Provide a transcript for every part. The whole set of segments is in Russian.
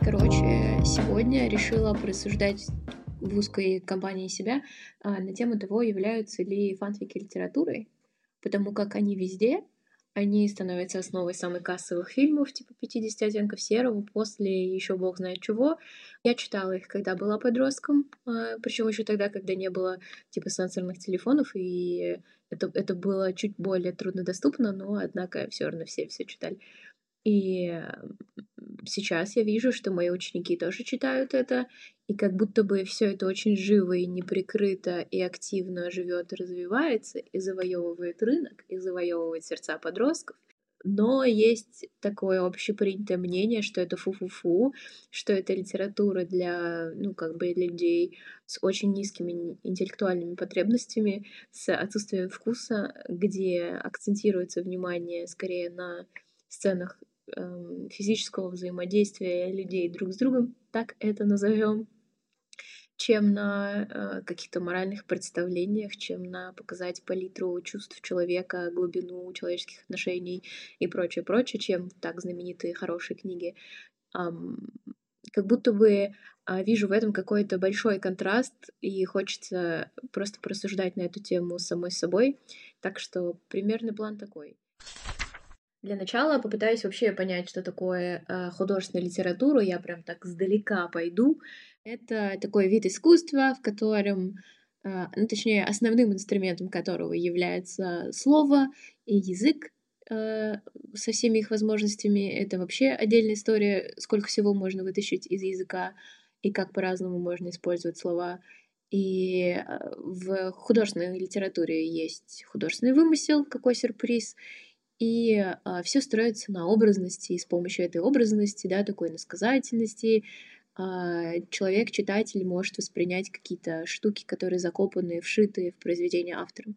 Короче, сегодня решила просуждать в узкой компании себя а, на тему того, являются ли фанфики литературой, потому как они везде, они становятся основой самых кассовых фильмов, типа «50 оттенков серого», после еще бог знает чего. Я читала их, когда была подростком, а, причем еще тогда, когда не было типа сенсорных телефонов, и это, это было чуть более труднодоступно, но, однако, все равно все все читали. И сейчас я вижу, что мои ученики тоже читают это, и как будто бы все это очень живо и неприкрыто и активно живет и развивается, и завоевывает рынок, и завоевывает сердца подростков. Но есть такое общепринятое мнение, что это фу-фу-фу, что это литература для, ну, как бы людей с очень низкими интеллектуальными потребностями, с отсутствием вкуса, где акцентируется внимание скорее на сценах физического взаимодействия людей друг с другом, так это назовем, чем на э, каких-то моральных представлениях, чем на показать палитру чувств человека, глубину человеческих отношений и прочее, прочее, чем так знаменитые хорошие книги. Эм, как будто бы а, вижу в этом какой-то большой контраст, и хочется просто просуждать на эту тему самой собой. Так что примерный план такой. Для начала попытаюсь вообще понять, что такое э, художественная литература. Я прям так сдалека пойду. Это такой вид искусства, в котором, э, ну, точнее, основным инструментом которого является слово и язык э, со всеми их возможностями. Это вообще отдельная история, сколько всего можно вытащить из языка и как по-разному можно использовать слова. И в художественной литературе есть художественный вымысел, какой сюрприз, и а, все строится на образности, и с помощью этой образности, да, такой насказательности, а, человек, читатель может воспринять какие-то штуки, которые закопаны, вшиты в произведение автора.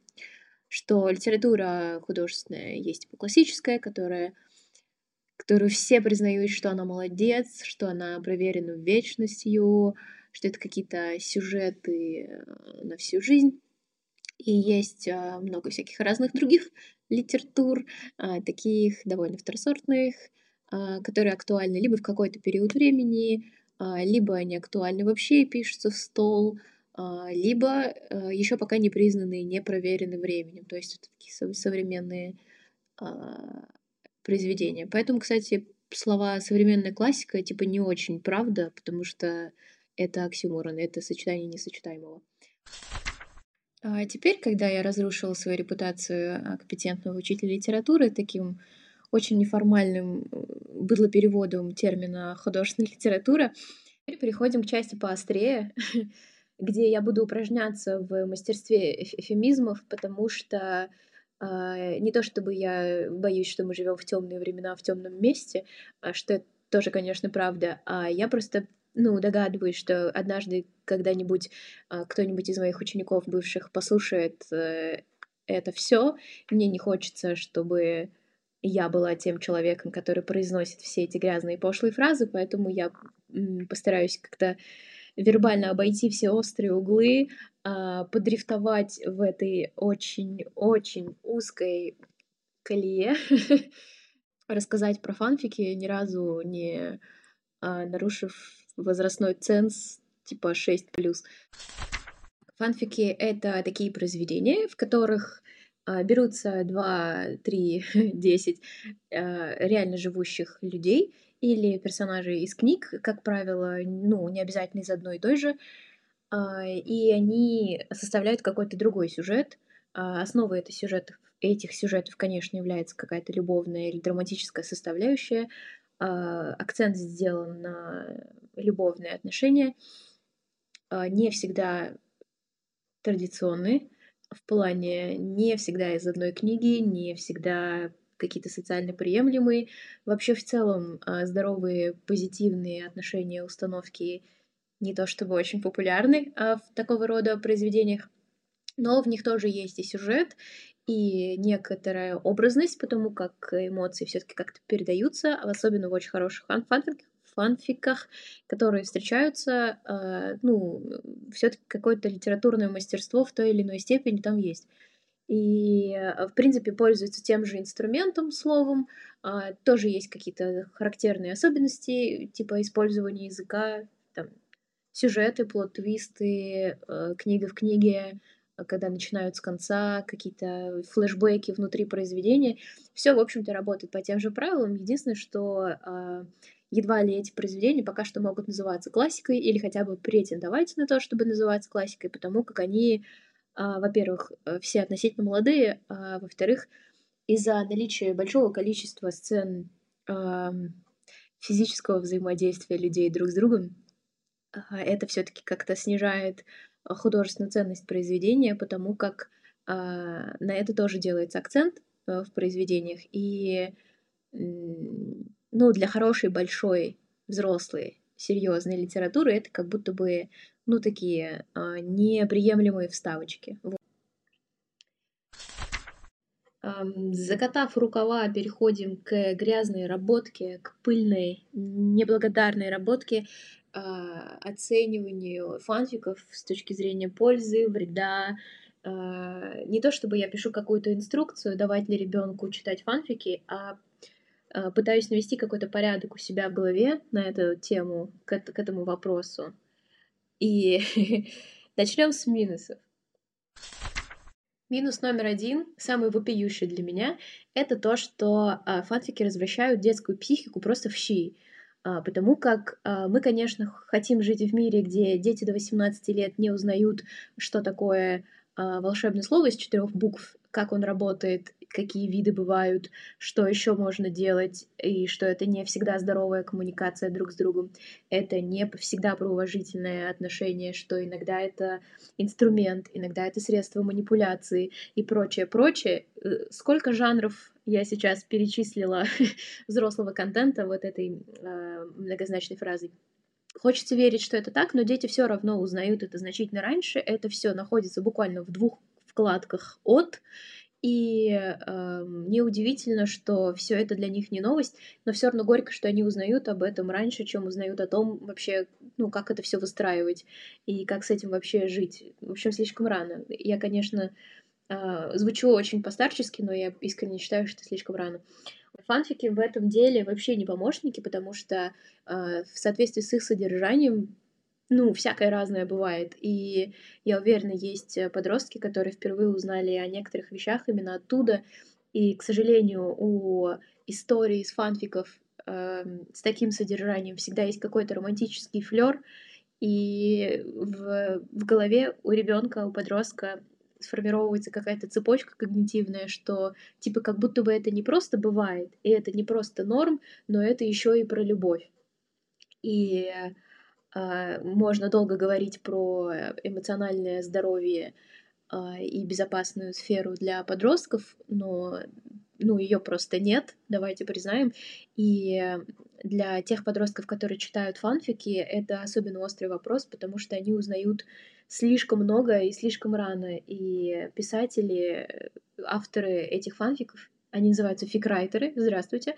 Что литература художественная есть типа классическая, которая которую все признают, что она молодец, что она проверена вечностью, что это какие-то сюжеты э, на всю жизнь. И есть а, много всяких разных других литератур, а, таких довольно второсортных, а, которые актуальны либо в какой-то период времени, либо они актуальны вообще и пишутся в стол, либо еще пока не признаны, не проверены временем. То есть это такие современные произведения. Поэтому, кстати, слова современная классика типа не очень правда, потому что это оксюморон, это сочетание несочетаемого. А теперь, когда я разрушила свою репутацию а, компетентного учителя литературы таким очень неформальным быдлопереводом термина художественная литература, теперь переходим к части поострее, где я буду упражняться в мастерстве эфемизмов, потому что э, не то чтобы я боюсь, что мы живем в темные времена в темном месте, а что это тоже, конечно, правда, а я просто ну, догадываюсь, что однажды когда-нибудь а, кто-нибудь из моих учеников бывших послушает э, это все. Мне не хочется, чтобы я была тем человеком, который произносит все эти грязные пошлые фразы, поэтому я постараюсь как-то вербально обойти все острые углы, а, подрифтовать в этой очень-очень узкой колее, рассказать про фанфики, ни разу не а, нарушив возрастной ценз типа 6+. Фанфики — это такие произведения, в которых а, берутся 2, 3, 10 а, реально живущих людей или персонажей из книг, как правило, ну, не обязательно из одной и той же, а, и они составляют какой-то другой сюжет. А, основой этих сюжетов, этих сюжетов, конечно, является какая-то любовная или драматическая составляющая, акцент сделан на любовные отношения, а, не всегда традиционные, в плане не всегда из одной книги, не всегда какие-то социально приемлемые. Вообще в целом а, здоровые, позитивные отношения, установки не то чтобы очень популярны в такого рода произведениях, но в них тоже есть и сюжет, и некоторая образность, потому как эмоции все-таки как-то передаются, особенно в очень хороших фанфиках, фанфиках, которые встречаются, э, ну, все-таки какое-то литературное мастерство в той или иной степени там есть. И, э, в принципе, пользуются тем же инструментом, словом. Э, тоже есть какие-то характерные особенности, типа использования языка, там, сюжеты, плод-твисты, э, книга в книге, когда начинают с конца, какие-то флешбеки внутри произведения. Все, в общем-то, работает по тем же правилам. Единственное, что э, едва ли эти произведения пока что могут называться классикой или хотя бы претендовать на то, чтобы называться классикой, потому как они, э, во-первых, все относительно молодые, а во-вторых, из-за наличия большого количества сцен э, физического взаимодействия людей друг с другом, э, это все-таки как-то снижает художественную ценность произведения, потому как э, на это тоже делается акцент э, в произведениях. И ну, для хорошей, большой, взрослой, серьезной литературы это как будто бы ну, такие э, неприемлемые вставочки. Закатав рукава, переходим к грязной работке, к пыльной, неблагодарной работке. А, оцениванию фанфиков с точки зрения пользы, вреда. А, не то чтобы я пишу какую-то инструкцию, давать ли ребенку читать фанфики, а, а пытаюсь навести какой-то порядок у себя в голове на эту тему, к этому вопросу. И начнем с минусов. Минус номер один, самый вопиющий для меня, это то, что фанфики развращают детскую психику просто в щи. А, потому как а, мы, конечно, хотим жить в мире, где дети до 18 лет не узнают, что такое волшебное слово из четырех букв, как он работает, какие виды бывают, что еще можно делать, и что это не всегда здоровая коммуникация друг с другом, это не всегда про уважительное отношение, что иногда это инструмент, иногда это средство манипуляции и прочее, прочее. Э, сколько жанров я сейчас перечислила взрослого контента вот этой э, многозначной фразой. Хочется верить, что это так, но дети все равно узнают это значительно раньше. Это все находится буквально в двух вкладках от. И э, неудивительно, что все это для них не новость, но все равно горько, что они узнают об этом раньше, чем узнают о том вообще, ну, как это все выстраивать и как с этим вообще жить. В общем, слишком рано. Я, конечно, э, звучу очень постарчески, но я искренне считаю, что слишком рано. Фанфики в этом деле вообще не помощники, потому что э, в соответствии с их содержанием ну, всякое разное бывает. И я уверена, есть э, подростки, которые впервые узнали о некоторых вещах именно оттуда. И, к сожалению, у истории из фанфиков э, с таким содержанием всегда есть какой-то романтический флер, и в, в голове у ребенка, у подростка сформировывается какая-то цепочка когнитивная, что типа как будто бы это не просто бывает, и это не просто норм, но это еще и про любовь. И можно долго говорить про эмоциональное здоровье а, и безопасную сферу для подростков, но ну, ее просто нет, давайте признаем. И для тех подростков, которые читают фанфики, это особенно острый вопрос, потому что они узнают слишком много и слишком рано. И писатели, авторы этих фанфиков, они называются фикрайтеры, здравствуйте,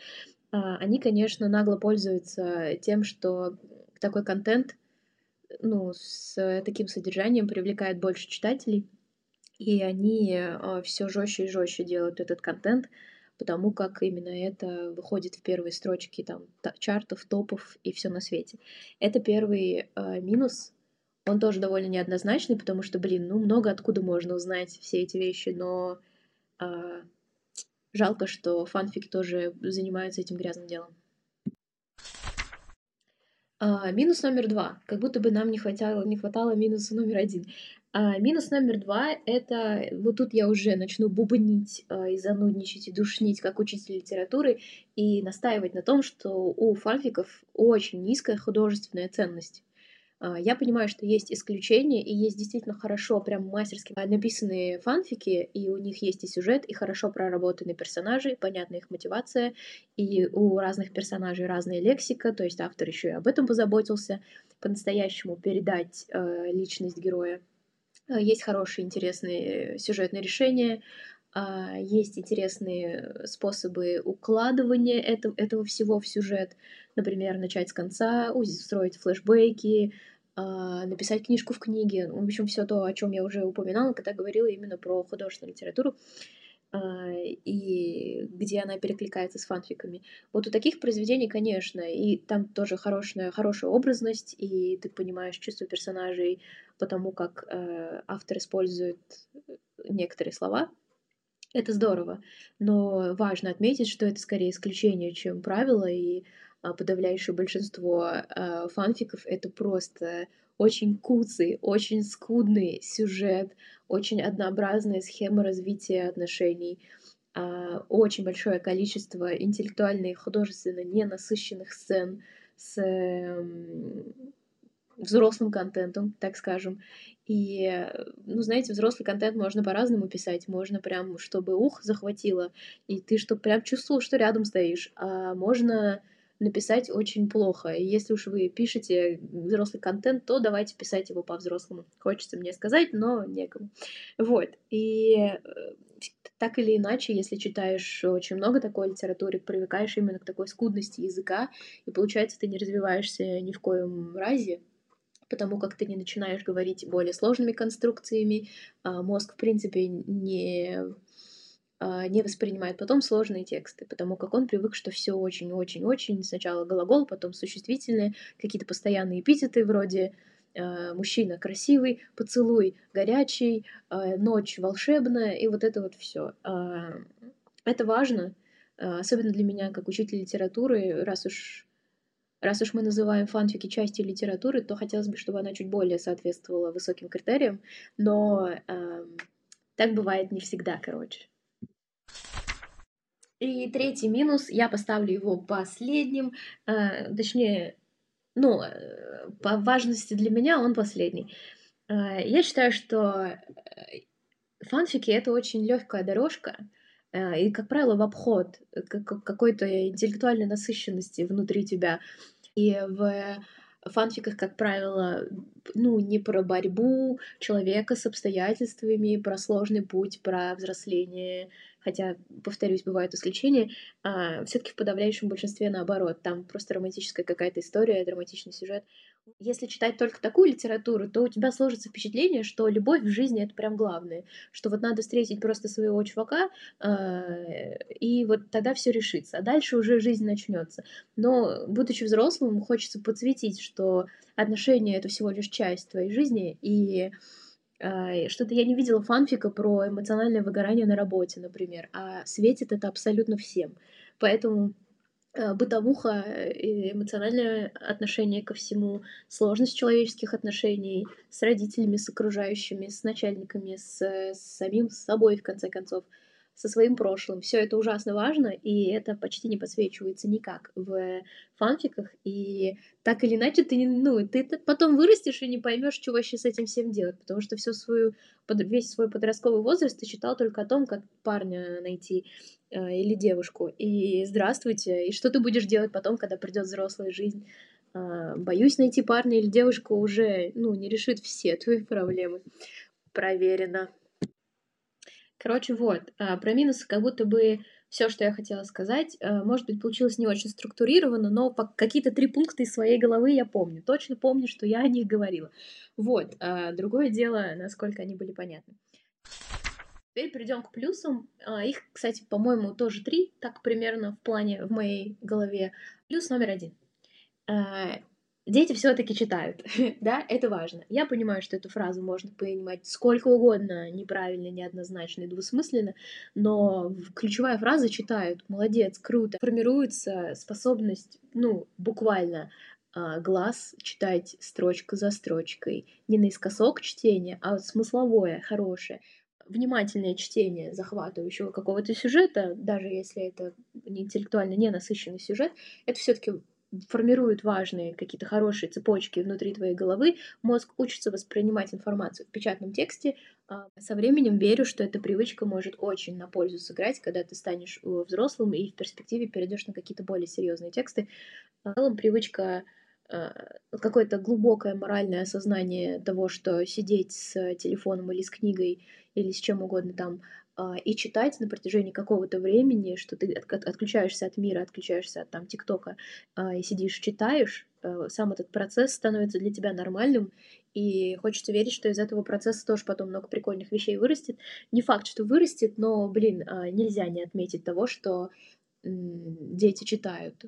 а, они, конечно, нагло пользуются тем, что такой контент, ну, с таким содержанием привлекает больше читателей, и они а, все жестче и жестче делают этот контент, потому как именно это выходит в первые строчки там чартов, топов и все на свете. Это первый э, минус. Он тоже довольно неоднозначный, потому что, блин, ну много откуда можно узнать все эти вещи, но э, жалко, что фанфики тоже занимаются этим грязным делом. А, минус номер два. Как будто бы нам не хватало, не хватало минуса номер один. А, минус номер два — это... Вот тут я уже начну бубнить а, и занудничать, и душнить, как учитель литературы, и настаивать на том, что у фанфиков очень низкая художественная ценность. А, я понимаю, что есть исключения, и есть действительно хорошо, прям мастерски написанные фанфики, и у них есть и сюжет, и хорошо проработанные персонажи, понятна их мотивация, и у разных персонажей разная лексика, то есть автор еще и об этом позаботился, по-настоящему передать э, личность героя. Э, есть хорошие, интересные сюжетные решения, есть интересные способы укладывания этого, этого всего в сюжет. Например, начать с конца, устроить флешбеки, а, написать книжку в книге. В общем, все то, о чем я уже упоминала, когда говорила именно про художественную литературу а, и где она перекликается с фанфиками. Вот у таких произведений, конечно, и там тоже хорошая, хорошая образность, и ты понимаешь чувство персонажей, потому как э, автор использует некоторые слова. Это здорово, но важно отметить, что это скорее исключение, чем правило, и а, подавляющее большинство а, фанфиков это просто очень куцый, очень скудный сюжет, очень однообразная схема развития отношений, а, очень большое количество интеллектуально и художественно ненасыщенных сцен с взрослым контентом, так скажем. И, ну, знаете, взрослый контент можно по-разному писать. Можно прям, чтобы ух захватило, и ты чтобы прям чувствовал, что рядом стоишь. А можно написать очень плохо. И если уж вы пишете взрослый контент, то давайте писать его по-взрослому. Хочется мне сказать, но некому. Вот. И э, так или иначе, если читаешь очень много такой литературы, привыкаешь именно к такой скудности языка, и получается, ты не развиваешься ни в коем разе, потому как ты не начинаешь говорить более сложными конструкциями, а мозг, в принципе, не а, не воспринимает потом сложные тексты, потому как он привык, что все очень-очень-очень, сначала глагол, потом существительные, какие-то постоянные эпитеты вроде э, мужчина красивый, поцелуй горячий, ночь волшебная, и вот это вот все. Это важно, особенно для меня, как учитель литературы, раз уж Раз уж мы называем фанфики частью литературы, то хотелось бы, чтобы она чуть более соответствовала высоким критериям, но э, так бывает не всегда, короче. И третий минус, я поставлю его последним, э, точнее, ну, э, по важности для меня он последний. Э, я считаю, что э, фанфики это очень легкая дорожка, э, и, как правило, в обход какой-то интеллектуальной насыщенности внутри тебя. И в фанфиках, как правило, ну, не про борьбу человека с обстоятельствами, про сложный путь, про взросление, хотя, повторюсь, бывают исключения, а, все-таки в подавляющем большинстве наоборот. Там просто романтическая какая-то история, драматичный сюжет. Если читать только такую литературу, то у тебя сложится впечатление, что любовь в жизни это прям главное, что вот надо встретить просто своего чувака, э, и вот тогда все решится, а дальше уже жизнь начнется. Но, будучи взрослым, хочется подсветить, что отношения это всего лишь часть твоей жизни, и что-то я не видела фанфика про эмоциональное выгорание на работе, например, а светит это абсолютно всем. Поэтому Э, бытовуха, и эмоциональное отношение ко всему, сложность человеческих отношений с родителями, с окружающими, с начальниками, с, с самим собой, в конце концов со своим прошлым. Все это ужасно важно, и это почти не подсвечивается никак в фанфиках. И так или иначе ты, ну, ты потом вырастешь и не поймешь, что вообще с этим всем делать, потому что всю свою, весь свой подростковый возраст ты читал только о том, как парня найти э, или девушку. И здравствуйте, и что ты будешь делать потом, когда придет взрослая жизнь. Э, боюсь, найти парня или девушку уже ну, не решит все твои проблемы. Проверено. Короче, вот, а, про минусы как будто бы все, что я хотела сказать. А, может быть, получилось не очень структурировано, но какие-то три пункта из своей головы я помню. Точно помню, что я о них говорила. Вот, а, другое дело, насколько они были понятны. Теперь перейдем к плюсам. Их, кстати, по-моему, тоже три, так примерно в плане в моей голове. Плюс номер один дети все-таки читают, да, это важно. Я понимаю, что эту фразу можно понимать сколько угодно неправильно, неоднозначно и двусмысленно, но ключевая фраза читают, молодец, круто. Формируется способность, ну, буквально а, глаз читать строчка за строчкой. Не наискосок чтения, а смысловое, хорошее внимательное чтение захватывающего какого-то сюжета, даже если это интеллектуально не насыщенный сюжет, это все-таки формируют важные какие-то хорошие цепочки внутри твоей головы, мозг учится воспринимать информацию в печатном тексте. А со временем верю, что эта привычка может очень на пользу сыграть, когда ты станешь э, взрослым и в перспективе перейдешь на какие-то более серьезные тексты. В целом привычка э, какое-то глубокое моральное осознание того, что сидеть с телефоном или с книгой или с чем угодно там а, и читать на протяжении какого-то времени, что ты отключаешься от мира, отключаешься от там ТикТока а, и сидишь, читаешь, э, сам этот процесс становится для тебя нормальным, и хочется верить, что из этого процесса тоже потом много прикольных вещей вырастет. Не факт, что вырастет, но, блин, а, нельзя не отметить того, что дети читают.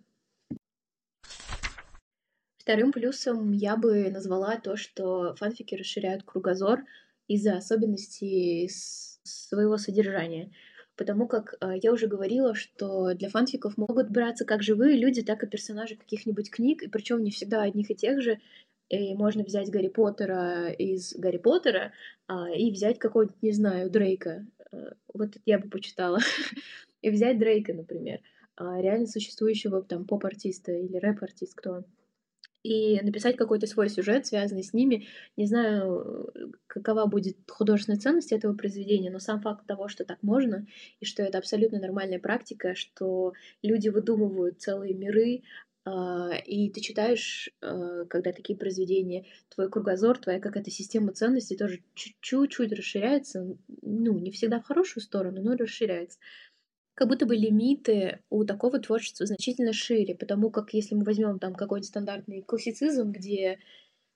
Вторым плюсом я бы назвала то, что фанфики расширяют кругозор из-за особенностей своего содержания. Потому как э, я уже говорила, что для фанфиков могут браться как живые люди, так и персонажи каких-нибудь книг, и причем не всегда одних и тех же. И можно взять Гарри Поттера из Гарри Поттера а, и взять какого-нибудь, не знаю, Дрейка. Э, вот я бы почитала. и взять Дрейка, например, а, реально существующего там поп-артиста или рэп-артист, кто он и написать какой-то свой сюжет, связанный с ними. Не знаю, какова будет художественная ценность этого произведения, но сам факт того, что так можно, и что это абсолютно нормальная практика, что люди выдумывают целые миры, а, и ты читаешь, а, когда такие произведения, твой кругозор, твоя какая-то система ценностей тоже чуть-чуть расширяется, ну, не всегда в хорошую сторону, но расширяется как будто бы лимиты у такого творчества значительно шире, потому как если мы возьмем там какой-нибудь стандартный классицизм, где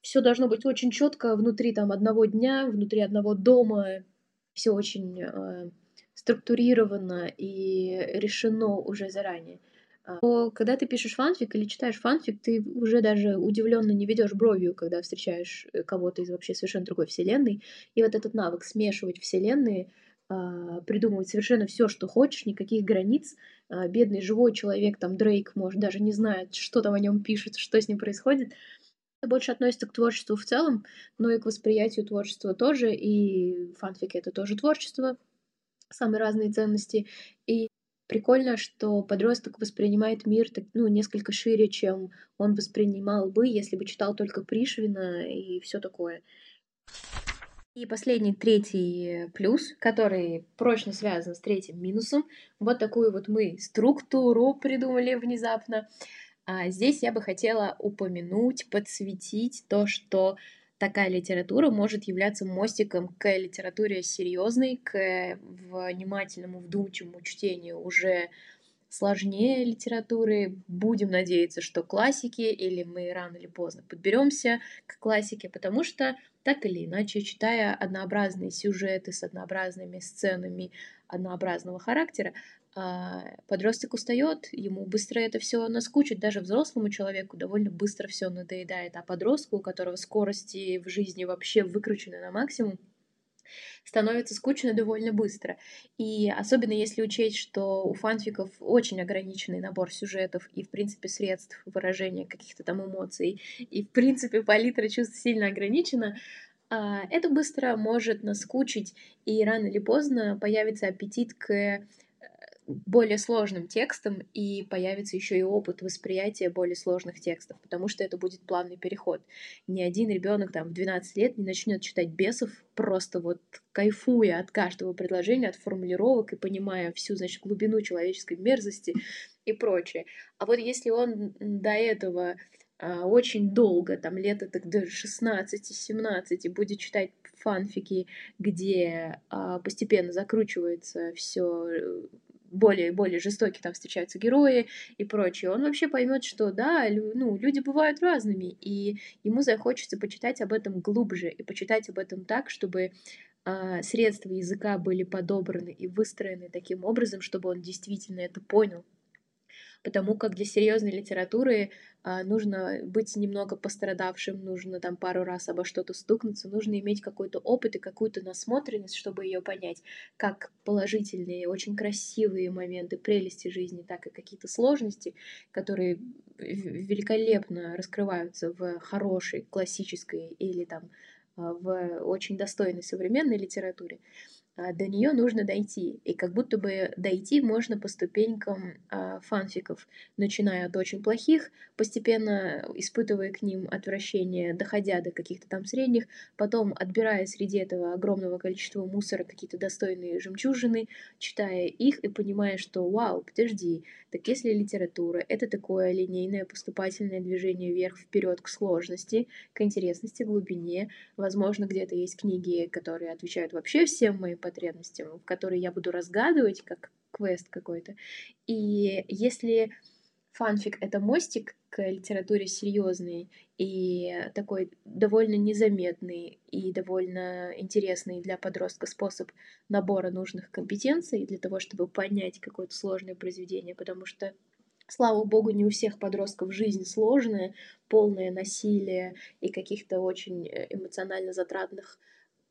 все должно быть очень четко внутри там одного дня, внутри одного дома, все очень э, структурировано и решено уже заранее. А, то когда ты пишешь фанфик или читаешь фанфик, ты уже даже удивленно не ведешь бровью, когда встречаешь э, кого-то из вообще совершенно другой вселенной. И вот этот навык смешивать вселенные придумывать совершенно все, что хочешь, никаких границ. А, бедный живой человек, там Дрейк, может, даже не знает, что там о нем пишут, что с ним происходит. Это больше относится к творчеству в целом, но и к восприятию творчества тоже, и фанфики — это тоже творчество, самые разные ценности. И прикольно, что подросток воспринимает мир ну, несколько шире, чем он воспринимал бы, если бы читал только Пришвина и все такое. И последний, третий плюс, который прочно связан с третьим минусом. Вот такую вот мы структуру придумали внезапно. А здесь я бы хотела упомянуть, подсветить то, что такая литература может являться мостиком к литературе серьезной, к внимательному, вдумчивому чтению уже сложнее литературы. Будем надеяться, что классики, или мы рано или поздно подберемся к классике, потому что так или иначе, читая однообразные сюжеты с однообразными сценами однообразного характера, а, подросток устает, ему быстро это все наскучит, даже взрослому человеку довольно быстро все надоедает, а подростку, у которого скорости в жизни вообще выкручены на максимум, становится скучно довольно быстро. И особенно если учесть, что у фанфиков очень ограниченный набор сюжетов и, в принципе, средств выражения каких-то там эмоций, и, в принципе, палитра чувств сильно ограничена, а, это быстро может наскучить, и рано или поздно появится аппетит к более сложным текстом, и появится еще и опыт восприятия более сложных текстов, потому что это будет плавный переход. Ни один ребенок там в 12 лет не начнет читать бесов, просто вот кайфуя от каждого предложения, от формулировок и понимая всю, значит, глубину человеческой мерзости и прочее. А вот если он до этого а, очень долго, там лето так до 16-17, будет читать фанфики, где а, постепенно закручивается все э, более и более жестокие там встречаются герои и прочее, он вообще поймет, что да, лю, ну, люди бывают разными, и ему захочется почитать об этом глубже и почитать об этом так, чтобы а, средства языка были подобраны и выстроены таким образом, чтобы он действительно это понял потому как для серьезной литературы а, нужно быть немного пострадавшим, нужно там пару раз обо что-то стукнуться, нужно иметь какой-то опыт и какую-то насмотренность, чтобы ее понять, как положительные, очень красивые моменты прелести жизни, так и какие-то сложности, которые великолепно раскрываются в хорошей, классической или там а, в очень достойной современной литературе. А, до нее нужно дойти. И как будто бы дойти можно по ступенькам а, фанфиков, начиная от очень плохих, постепенно испытывая к ним отвращение, доходя до каких-то там средних, потом отбирая среди этого огромного количества мусора какие-то достойные жемчужины, читая их и понимая, что вау, подожди, так если литература — это такое линейное поступательное движение вверх вперед к сложности, к интересности, глубине, возможно, где-то есть книги, которые отвечают вообще всем моим потребностям, которые я буду разгадывать, как квест какой-то. И если фанфик — это мостик к литературе серьезный и такой довольно незаметный и довольно интересный для подростка способ набора нужных компетенций для того, чтобы понять какое-то сложное произведение, потому что Слава богу, не у всех подростков жизнь сложная, полное насилие и каких-то очень э, эмоционально затратных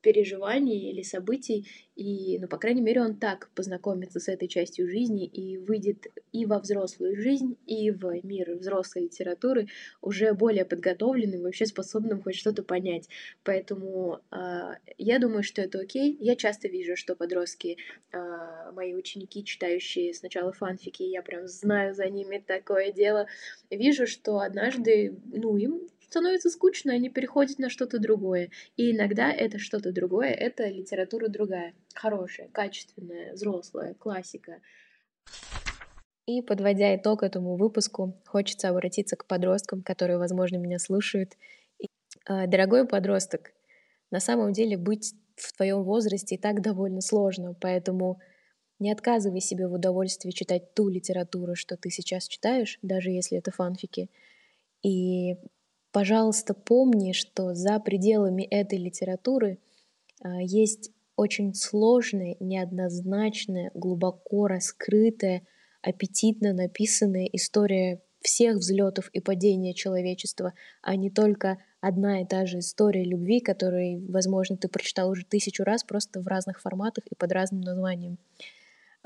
переживаний или событий, и, ну, по крайней мере, он так познакомится с этой частью жизни и выйдет и во взрослую жизнь, и в мир взрослой литературы уже более подготовленным, вообще способным хоть что-то понять. Поэтому э, я думаю, что это окей. Я часто вижу, что подростки, э, мои ученики, читающие сначала фанфики, я прям знаю за ними такое дело, вижу, что однажды, ну, им становится скучно, они переходят на что-то другое. И иногда это что-то другое, это литература другая, хорошая, качественная, взрослая, классика. И подводя итог этому выпуску, хочется обратиться к подросткам, которые, возможно, меня слушают. А, дорогой подросток, на самом деле быть в твоем возрасте и так довольно сложно, поэтому не отказывай себе в удовольствии читать ту литературу, что ты сейчас читаешь, даже если это фанфики. И Пожалуйста, помни, что за пределами этой литературы а, есть очень сложная, неоднозначная, глубоко раскрытая, аппетитно написанная история всех взлетов и падения человечества, а не только одна и та же история любви, которую, возможно, ты прочитал уже тысячу раз, просто в разных форматах и под разным названием.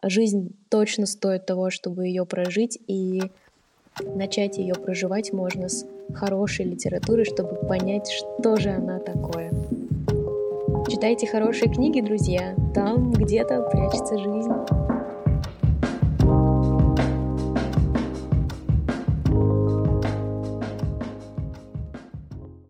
Жизнь точно стоит того, чтобы ее прожить, и начать ее проживать можно с хорошей литературы, чтобы понять, что же она такое. Читайте хорошие книги, друзья. Там где-то прячется жизнь.